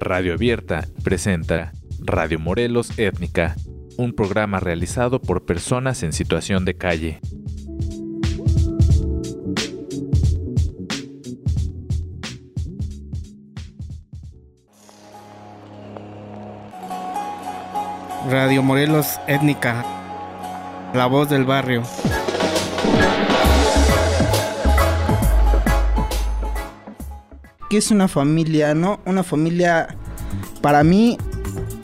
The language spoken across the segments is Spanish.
Radio Abierta presenta Radio Morelos Étnica, un programa realizado por personas en situación de calle. Radio Morelos Étnica, la voz del barrio. ¿Qué es una familia, no? Una familia, para mí,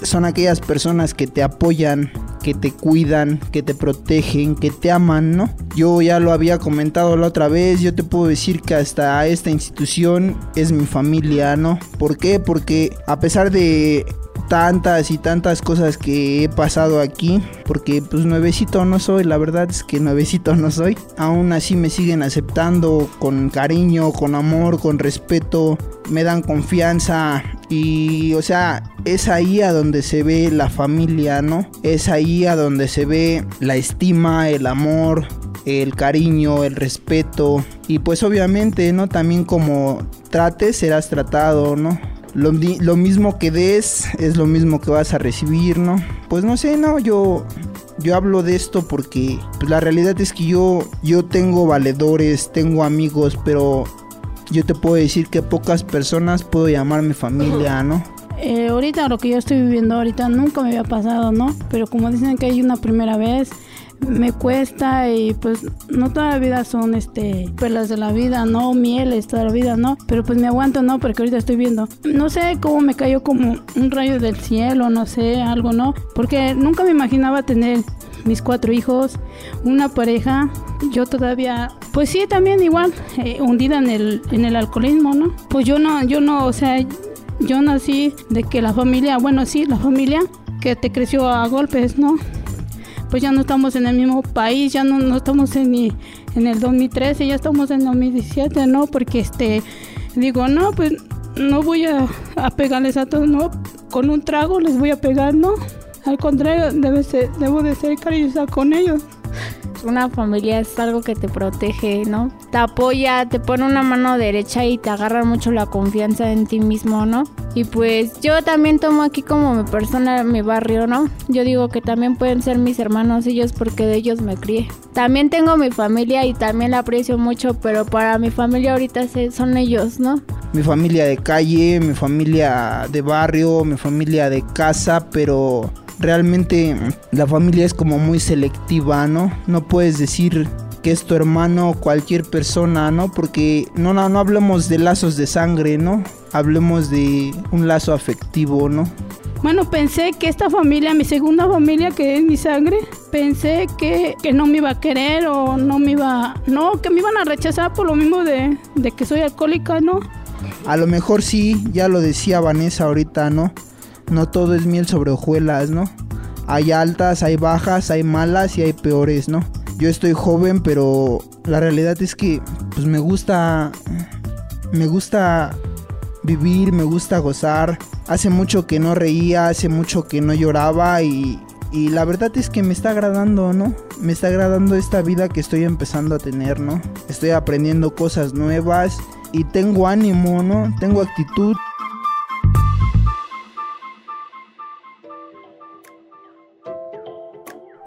son aquellas personas que te apoyan, que te cuidan, que te protegen, que te aman, ¿no? Yo ya lo había comentado la otra vez, yo te puedo decir que hasta esta institución es mi familia, ¿no? ¿Por qué? Porque a pesar de tantas y tantas cosas que he pasado aquí, porque pues nuevecito no soy, la verdad es que nuevecito no soy. Aún así me siguen aceptando con cariño, con amor, con respeto, me dan confianza y o sea, es ahí a donde se ve la familia, ¿no? Es ahí a donde se ve la estima, el amor, el cariño, el respeto y pues obviamente, ¿no? También como trates serás tratado, ¿no? Lo, mismo que des es lo mismo que vas a recibir, ¿no? Pues no sé, no, yo yo hablo de esto porque pues, la realidad es que yo yo tengo valedores, tengo amigos, pero yo te puedo decir que pocas personas puedo llamar mi familia, ¿no? Eh, ahorita lo que yo estoy viviendo ahorita nunca me había pasado, ¿no? Pero como dicen que hay una primera vez, me cuesta y pues no toda la vida son este perlas de la vida, no mieles toda la vida, no, pero pues me aguanto, no, porque ahorita estoy viendo, no sé cómo me cayó como un rayo del cielo, no sé, algo, no, porque nunca me imaginaba tener mis cuatro hijos, una pareja, yo todavía, pues sí, también igual, eh, hundida en el, en el alcoholismo, ¿no? Pues yo no, yo no, o sea, yo nací de que la familia, bueno, sí, la familia que te creció a golpes, ¿no? Pues ya no estamos en el mismo país, ya no, estamos en, en el 2013, ya estamos en 2017, ¿no? Porque este, digo, no, pues no voy a, a pegarles a todos, ¿no? Con un trago les voy a pegar, ¿no? Al contrario, debe ser, debo de ser cariñosa con ellos una familia es algo que te protege, ¿no? Te apoya, te pone una mano derecha y te agarra mucho la confianza en ti mismo, ¿no? Y pues yo también tomo aquí como mi persona, mi barrio, ¿no? Yo digo que también pueden ser mis hermanos ellos porque de ellos me crié. También tengo mi familia y también la aprecio mucho, pero para mi familia ahorita son ellos, ¿no? Mi familia de calle, mi familia de barrio, mi familia de casa, pero realmente la familia es como muy selectiva, ¿no? No puedes decir que es tu hermano o cualquier persona, ¿no? Porque no, no, no hablemos de lazos de sangre, ¿no? Hablemos de un lazo afectivo, ¿no? Bueno, pensé que esta familia, mi segunda familia, que es mi sangre, pensé que, que, no me iba a querer o no me iba... No, que me iban a rechazar por lo mismo de, de que soy alcohólica, ¿no? A lo mejor sí, ya lo decía Vanessa ahorita, ¿no? No todo es miel sobre hojuelas, ¿no? Hay altas, hay bajas, hay malas y hay peores, ¿no? Yo estoy joven, pero la realidad es que pues me gusta me gusta vivir, me gusta gozar. Hace mucho que no reía, hace mucho que no lloraba y, y la verdad es que me está agradando, ¿no? Me está agradando esta vida que estoy empezando a tener, ¿no? Estoy aprendiendo cosas nuevas y tengo ánimo, ¿no? Tengo actitud.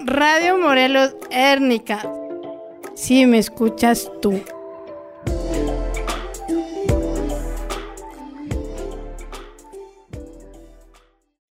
Radio Morelos Érnica. Si me escuchas tú.